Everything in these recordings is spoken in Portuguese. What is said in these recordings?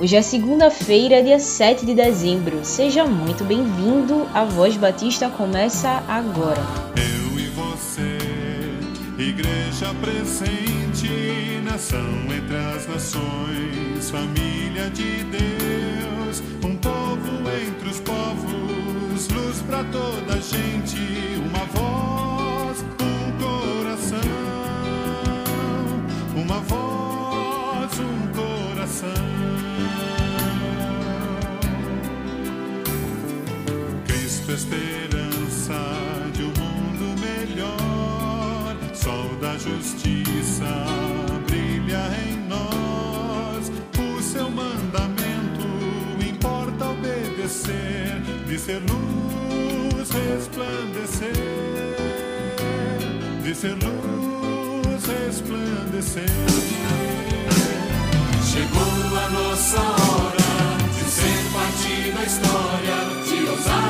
Hoje é segunda-feira, dia 7 de dezembro. Seja muito bem-vindo. A Voz Batista começa agora. Eu e você, igreja presente, nação entre as nações, família de Deus, um povo entre os povos, luz para toda a gente, uma voz, um coração, uma voz, um coração. Cristo, esperança de um mundo melhor, sol da justiça brilha em nós. O seu mandamento importa obedecer, de ser luz resplandecer, de ser luz resplandecer. Chegou a nossa hora de ser parte da história, de ousar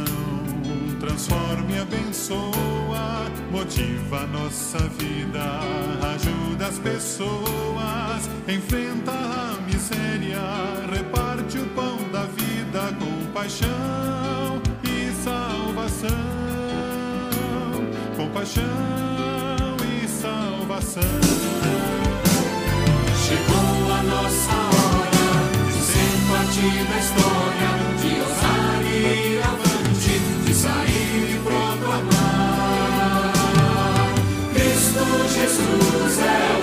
transforma e abençoa, motiva a nossa vida, ajuda as pessoas, enfrenta a miséria, reparte o pão da vida com paixão e salvação, com paixão e salvação. Chegou a nossa hora de ser parte da história, Jesus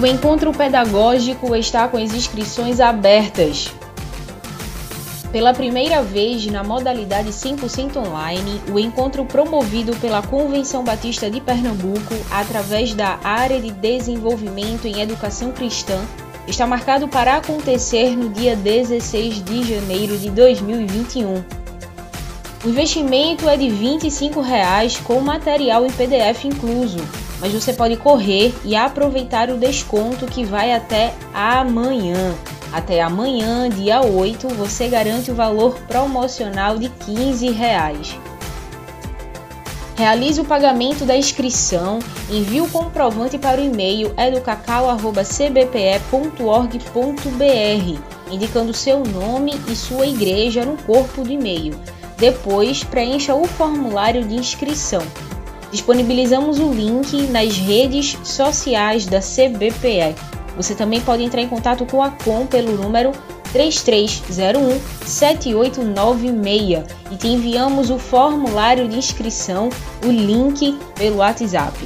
o encontro pedagógico está com as inscrições abertas. Pela primeira vez na modalidade 100% online, o encontro promovido pela Convenção Batista de Pernambuco através da área de desenvolvimento em educação cristã está marcado para acontecer no dia 16 de janeiro de 2021. O investimento é de 25 reais com material em PDF incluso, mas você pode correr e aproveitar o desconto que vai até amanhã. Até amanhã, dia 8, você garante o valor promocional de 15 reais. Realize o pagamento da inscrição, envie o comprovante para o e-mail educacau.cbpe.org.br, indicando seu nome e sua igreja no corpo do e-mail. Depois, preencha o formulário de inscrição. Disponibilizamos o link nas redes sociais da CBPE. Você também pode entrar em contato com a Com pelo número 3301 7896 e te enviamos o formulário de inscrição, o link pelo WhatsApp.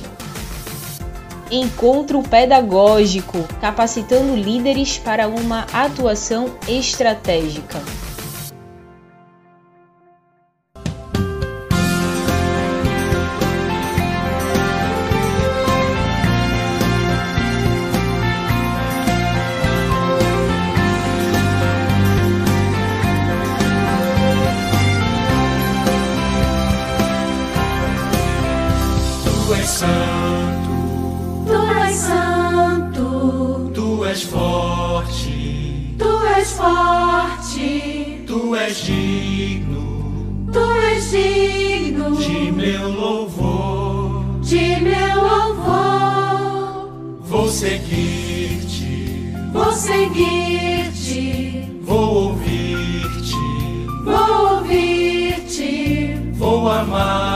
Encontro pedagógico, capacitando líderes para uma atuação estratégica. és santo, tu és santo, tu és forte, tu és forte, tu és digno, tu és digno. De meu louvor, de meu louvor. Vou seguir-te, vou seguir-te, vou ouvir-te, vou ouvir-te, vou amar.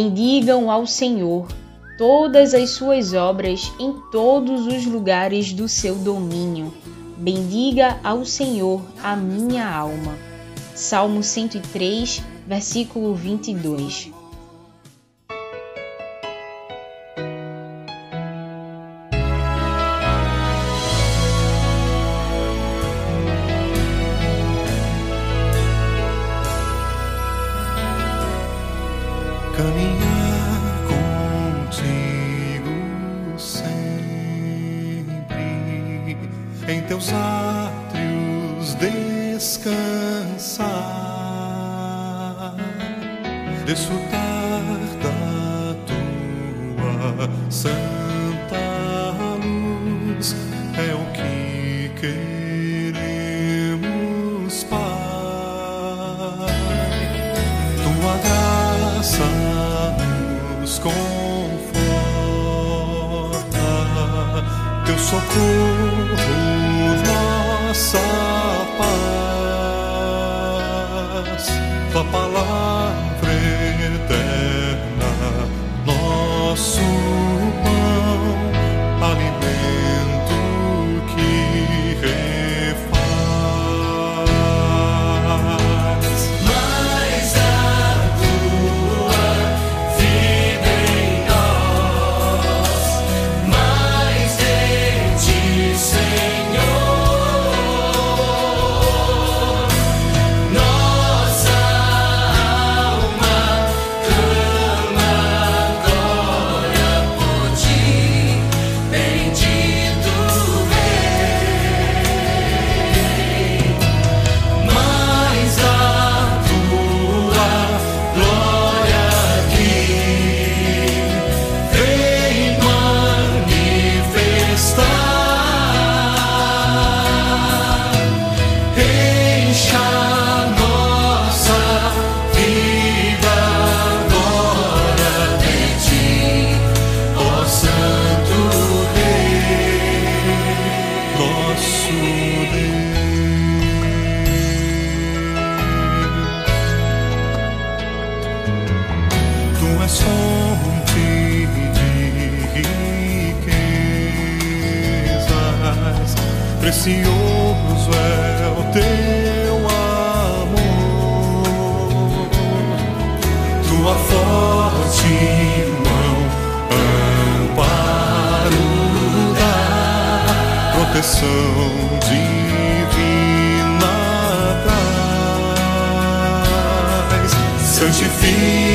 Bendigam ao Senhor todas as suas obras em todos os lugares do seu domínio. Bendiga ao Senhor a minha alma. Salmo 103, versículo 22. Tua palavra santifica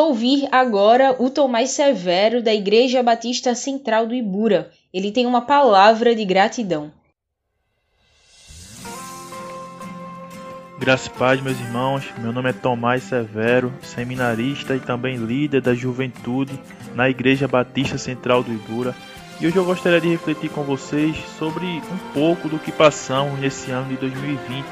ouvir agora o Tomás Severo da Igreja Batista Central do Ibura. Ele tem uma palavra de gratidão. Graças e paz, meus irmãos. Meu nome é Tomás Severo, seminarista e também líder da juventude na Igreja Batista Central do Ibura. E hoje eu gostaria de refletir com vocês sobre um pouco do que passamos nesse ano de 2020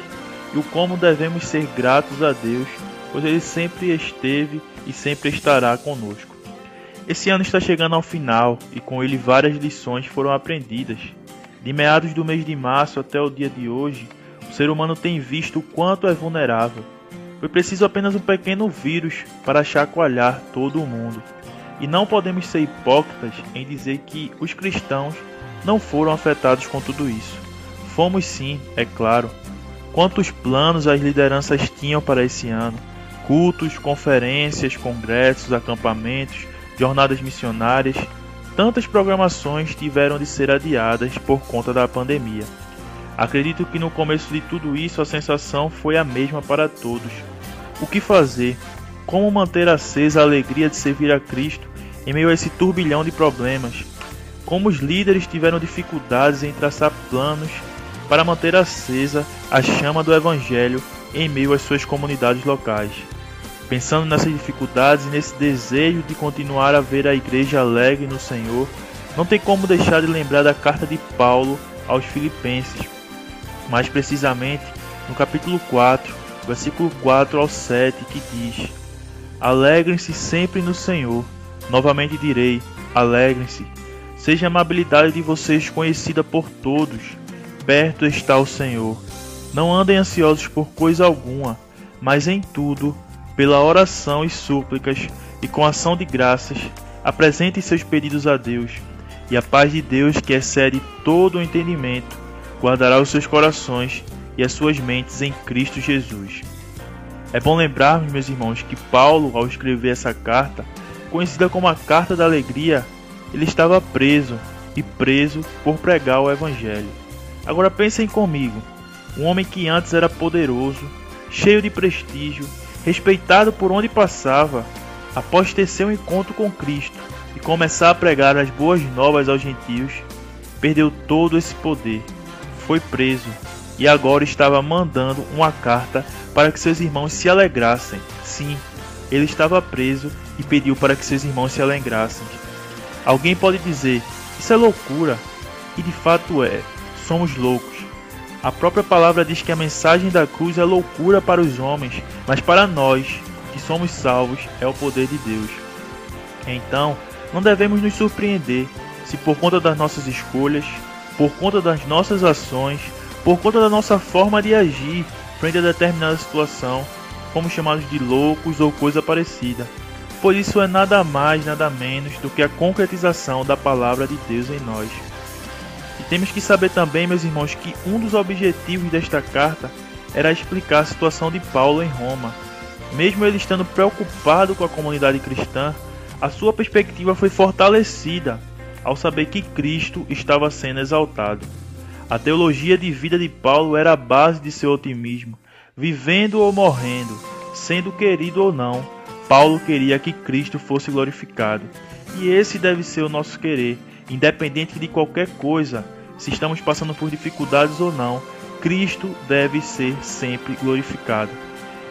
e o como devemos ser gratos a Deus, pois Ele sempre esteve e sempre estará conosco. Esse ano está chegando ao final e com ele várias lições foram aprendidas. De meados do mês de março até o dia de hoje, o ser humano tem visto o quanto é vulnerável. Foi preciso apenas um pequeno vírus para chacoalhar todo o mundo. E não podemos ser hipócritas em dizer que os cristãos não foram afetados com tudo isso. Fomos sim, é claro. Quantos planos as lideranças tinham para esse ano? Cultos, conferências, congressos, acampamentos, jornadas missionárias, tantas programações tiveram de ser adiadas por conta da pandemia. Acredito que no começo de tudo isso a sensação foi a mesma para todos. O que fazer? Como manter acesa a alegria de servir a Cristo em meio a esse turbilhão de problemas? Como os líderes tiveram dificuldades em traçar planos para manter acesa a chama do Evangelho em meio às suas comunidades locais? Pensando nessas dificuldades e nesse desejo de continuar a ver a igreja alegre no Senhor, não tem como deixar de lembrar da carta de Paulo aos Filipenses, mais precisamente no capítulo 4, versículo 4 ao 7, que diz: Alegrem-se sempre no Senhor. Novamente direi: alegrem-se. Seja a amabilidade de vocês conhecida por todos. Perto está o Senhor. Não andem ansiosos por coisa alguma, mas em tudo, pela oração e súplicas e com ação de graças, apresentem seus pedidos a Deus. E a paz de Deus, que excede todo o entendimento, guardará os seus corações e as suas mentes em Cristo Jesus. É bom lembrarmos, meus irmãos, que Paulo, ao escrever essa carta, conhecida como a Carta da Alegria, ele estava preso e preso por pregar o Evangelho. Agora pensem comigo: um homem que antes era poderoso, cheio de prestígio, respeitado por onde passava, após ter seu encontro com Cristo e começar a pregar as boas novas aos gentios, perdeu todo esse poder, foi preso e agora estava mandando uma carta para que seus irmãos se alegrassem. Sim, ele estava preso e pediu para que seus irmãos se alegrassem. Alguém pode dizer: Isso é loucura. E de fato é, somos loucos. A própria palavra diz que a mensagem da cruz é loucura para os homens, mas para nós, que somos salvos, é o poder de Deus. Então, não devemos nos surpreender se por conta das nossas escolhas, por conta das nossas ações, por conta da nossa forma de agir frente a determinada situação, fomos chamados de loucos ou coisa parecida. Pois isso é nada mais, nada menos do que a concretização da palavra de Deus em nós. Temos que saber também, meus irmãos, que um dos objetivos desta carta era explicar a situação de Paulo em Roma. Mesmo ele estando preocupado com a comunidade cristã, a sua perspectiva foi fortalecida ao saber que Cristo estava sendo exaltado. A teologia de vida de Paulo era a base de seu otimismo. Vivendo ou morrendo, sendo querido ou não, Paulo queria que Cristo fosse glorificado. E esse deve ser o nosso querer, independente de qualquer coisa, se estamos passando por dificuldades ou não, Cristo deve ser sempre glorificado.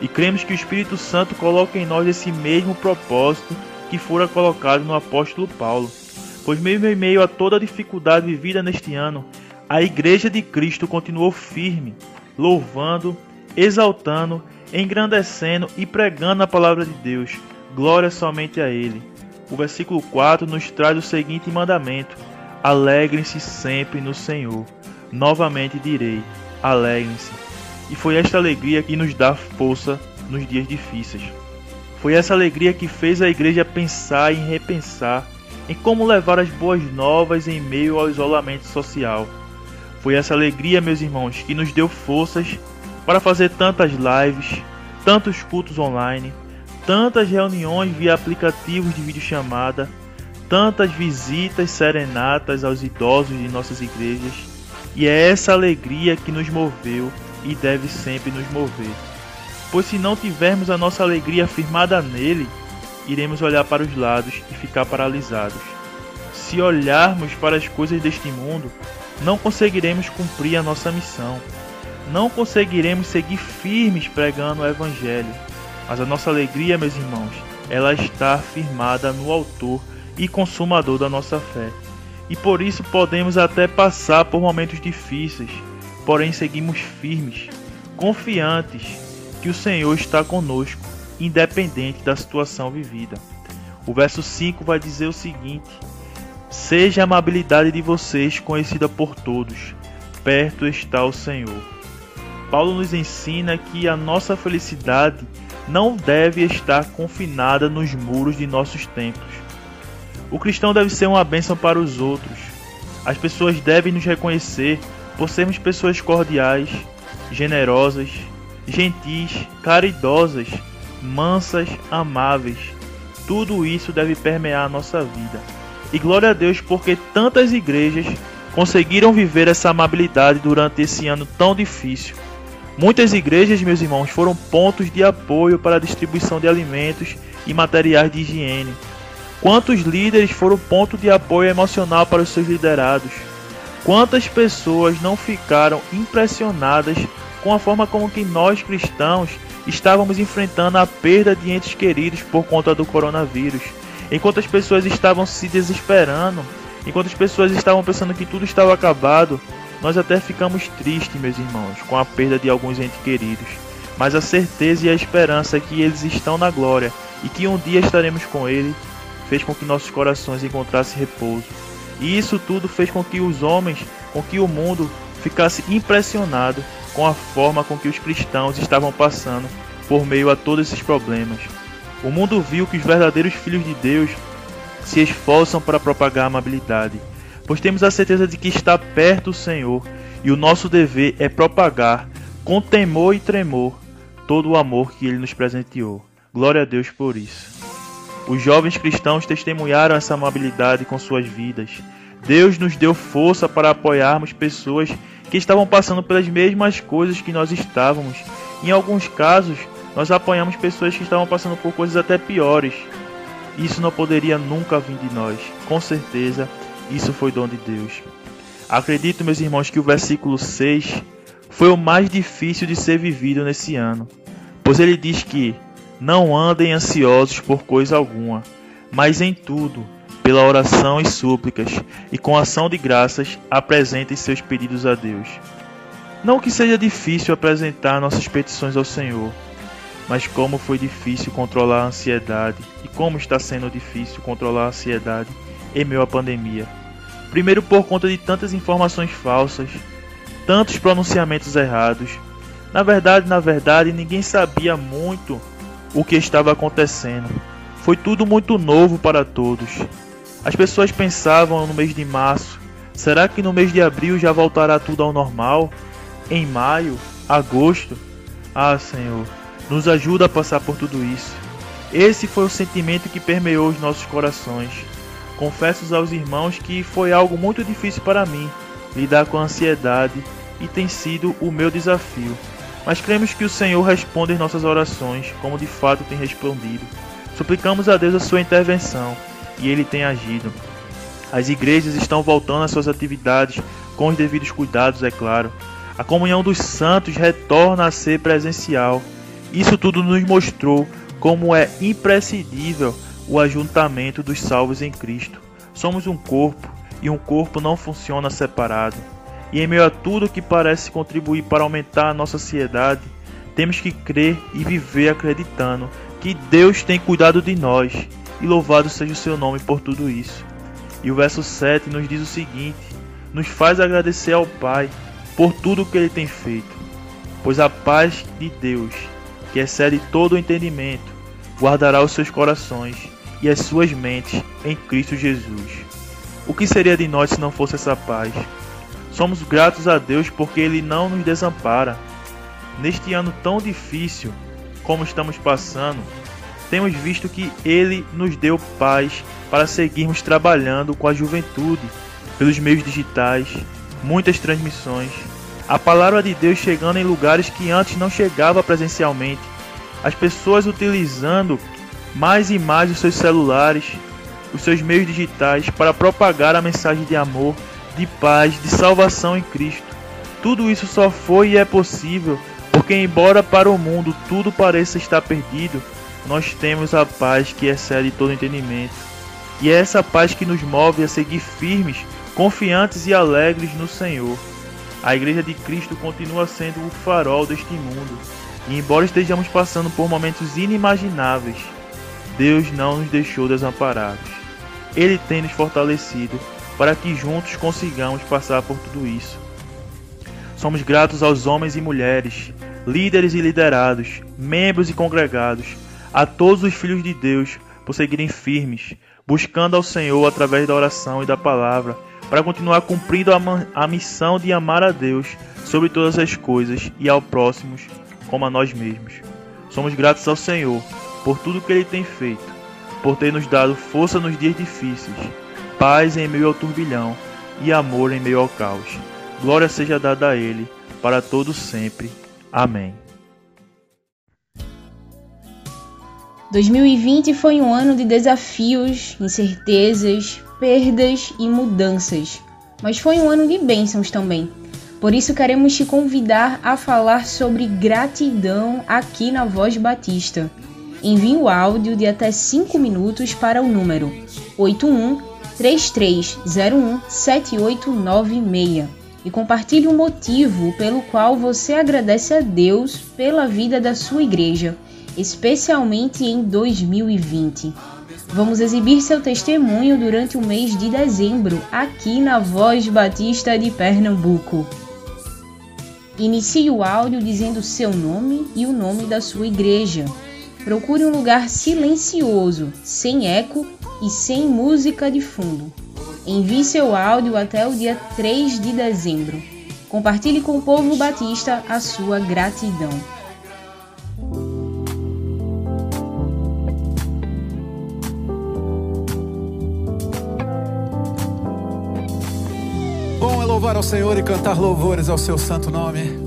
E cremos que o Espírito Santo coloca em nós esse mesmo propósito que fora colocado no apóstolo Paulo. Pois mesmo em meio a toda a dificuldade vivida neste ano, a Igreja de Cristo continuou firme, louvando, exaltando, engrandecendo e pregando a palavra de Deus. Glória somente a Ele. O versículo 4 nos traz o seguinte mandamento: Alegrem-se sempre no Senhor. Novamente direi: alegrem-se. E foi esta alegria que nos dá força nos dias difíceis. Foi essa alegria que fez a igreja pensar e repensar em como levar as boas novas em meio ao isolamento social. Foi essa alegria, meus irmãos, que nos deu forças para fazer tantas lives, tantos cultos online, tantas reuniões via aplicativos de videochamada, tantas visitas serenatas aos idosos de nossas igrejas, e é essa alegria que nos moveu e deve sempre nos mover. Pois se não tivermos a nossa alegria firmada nele, iremos olhar para os lados e ficar paralisados. Se olharmos para as coisas deste mundo, não conseguiremos cumprir a nossa missão. Não conseguiremos seguir firmes pregando o Evangelho. Mas a nossa alegria, meus irmãos, ela está firmada no Autor e Consumador da nossa fé. E por isso podemos até passar por momentos difíceis, porém seguimos firmes, confiantes que o Senhor está conosco, independente da situação vivida. O verso 5 vai dizer o seguinte: Seja a amabilidade de vocês conhecida por todos, perto está o Senhor. Paulo nos ensina que a nossa felicidade não deve estar confinada nos muros de nossos templos. O cristão deve ser uma bênção para os outros. As pessoas devem nos reconhecer por sermos pessoas cordiais, generosas, gentis, caridosas, mansas, amáveis. Tudo isso deve permear a nossa vida. E glória a Deus porque tantas igrejas conseguiram viver essa amabilidade durante esse ano tão difícil. Muitas igrejas, meus irmãos, foram pontos de apoio para a distribuição de alimentos e materiais de higiene. Quantos líderes foram ponto de apoio emocional para os seus liderados? Quantas pessoas não ficaram impressionadas com a forma como que nós cristãos estávamos enfrentando a perda de entes queridos por conta do coronavírus? Enquanto as pessoas estavam se desesperando, enquanto as pessoas estavam pensando que tudo estava acabado, nós até ficamos tristes, meus irmãos, com a perda de alguns entes queridos. Mas a certeza e a esperança que eles estão na glória e que um dia estaremos com ele fez com que nossos corações encontrassem repouso. E isso tudo fez com que os homens, com que o mundo ficasse impressionado com a forma com que os cristãos estavam passando por meio a todos esses problemas. O mundo viu que os verdadeiros filhos de Deus se esforçam para propagar a amabilidade, pois temos a certeza de que está perto o Senhor e o nosso dever é propagar, com temor e tremor, todo o amor que ele nos presenteou. Glória a Deus por isso. Os jovens cristãos testemunharam essa amabilidade com suas vidas. Deus nos deu força para apoiarmos pessoas que estavam passando pelas mesmas coisas que nós estávamos. Em alguns casos, nós apoiamos pessoas que estavam passando por coisas até piores. Isso não poderia nunca vir de nós. Com certeza, isso foi dom de Deus. Acredito, meus irmãos, que o versículo 6 foi o mais difícil de ser vivido nesse ano, pois ele diz que não andem ansiosos por coisa alguma, mas em tudo, pela oração e súplicas, e com ação de graças, apresentem seus pedidos a Deus. Não que seja difícil apresentar nossas petições ao Senhor, mas como foi difícil controlar a ansiedade e como está sendo difícil controlar a ansiedade em meio à pandemia. Primeiro por conta de tantas informações falsas, tantos pronunciamentos errados. Na verdade, na verdade, ninguém sabia muito o que estava acontecendo. Foi tudo muito novo para todos. As pessoas pensavam no mês de março: será que no mês de abril já voltará tudo ao normal? Em maio, agosto? Ah, Senhor, nos ajuda a passar por tudo isso. Esse foi o sentimento que permeou os nossos corações. Confesso aos irmãos que foi algo muito difícil para mim lidar com a ansiedade e tem sido o meu desafio. Mas cremos que o Senhor responde em nossas orações, como de fato tem respondido. Suplicamos a Deus a sua intervenção e ele tem agido. As igrejas estão voltando às suas atividades com os devidos cuidados, é claro. A comunhão dos santos retorna a ser presencial isso tudo nos mostrou como é imprescindível o ajuntamento dos salvos em Cristo. Somos um corpo e um corpo não funciona separado. E em meio a tudo que parece contribuir para aumentar a nossa ansiedade, temos que crer e viver acreditando que Deus tem cuidado de nós e louvado seja o seu nome por tudo isso. E o verso 7 nos diz o seguinte: nos faz agradecer ao Pai por tudo que ele tem feito, pois a paz de Deus, que excede todo o entendimento, guardará os seus corações e as suas mentes em Cristo Jesus. O que seria de nós se não fosse essa paz? Somos gratos a Deus porque Ele não nos desampara. Neste ano tão difícil, como estamos passando, temos visto que Ele nos deu paz para seguirmos trabalhando com a juventude pelos meios digitais, muitas transmissões, a palavra de Deus chegando em lugares que antes não chegava presencialmente, as pessoas utilizando mais e mais os seus celulares, os seus meios digitais para propagar a mensagem de amor, de paz, de salvação em Cristo. Tudo isso só foi e é possível porque, embora para o mundo tudo pareça estar perdido, nós temos a paz que excede todo entendimento. E é essa paz que nos move a seguir firmes, confiantes e alegres no Senhor. A Igreja de Cristo continua sendo o farol deste mundo. E embora estejamos passando por momentos inimagináveis, Deus não nos deixou desamparados. Ele tem nos fortalecido para que juntos consigamos passar por tudo isso. Somos gratos aos homens e mulheres, líderes e liderados, membros e congregados, a todos os filhos de Deus por seguirem firmes, buscando ao Senhor através da oração e da palavra, para continuar cumprindo a, a missão de amar a Deus sobre todas as coisas e ao próximo como a nós mesmos. Somos gratos ao Senhor por tudo que Ele tem feito, por ter nos dado força nos dias difíceis, paz em meio ao turbilhão e amor em meio ao caos. Glória seja dada a Ele para todos sempre. Amém. 2020 foi um ano de desafios, incertezas, perdas e mudanças, mas foi um ano de bênçãos também. Por isso queremos te convidar a falar sobre gratidão aqui na Voz Batista. Envie o áudio de até 5 minutos para o número 81 3301 7896 e compartilhe o motivo pelo qual você agradece a Deus pela vida da sua igreja especialmente em 2020. Vamos exibir seu testemunho durante o mês de dezembro, aqui na Voz Batista de Pernambuco. Inicie o áudio dizendo seu nome e o nome da sua igreja. Procure um lugar silencioso, sem eco e sem música de fundo. Envie seu áudio até o dia 3 de dezembro. Compartilhe com o povo batista a sua gratidão. louvar ao Senhor e cantar louvores ao seu santo nome.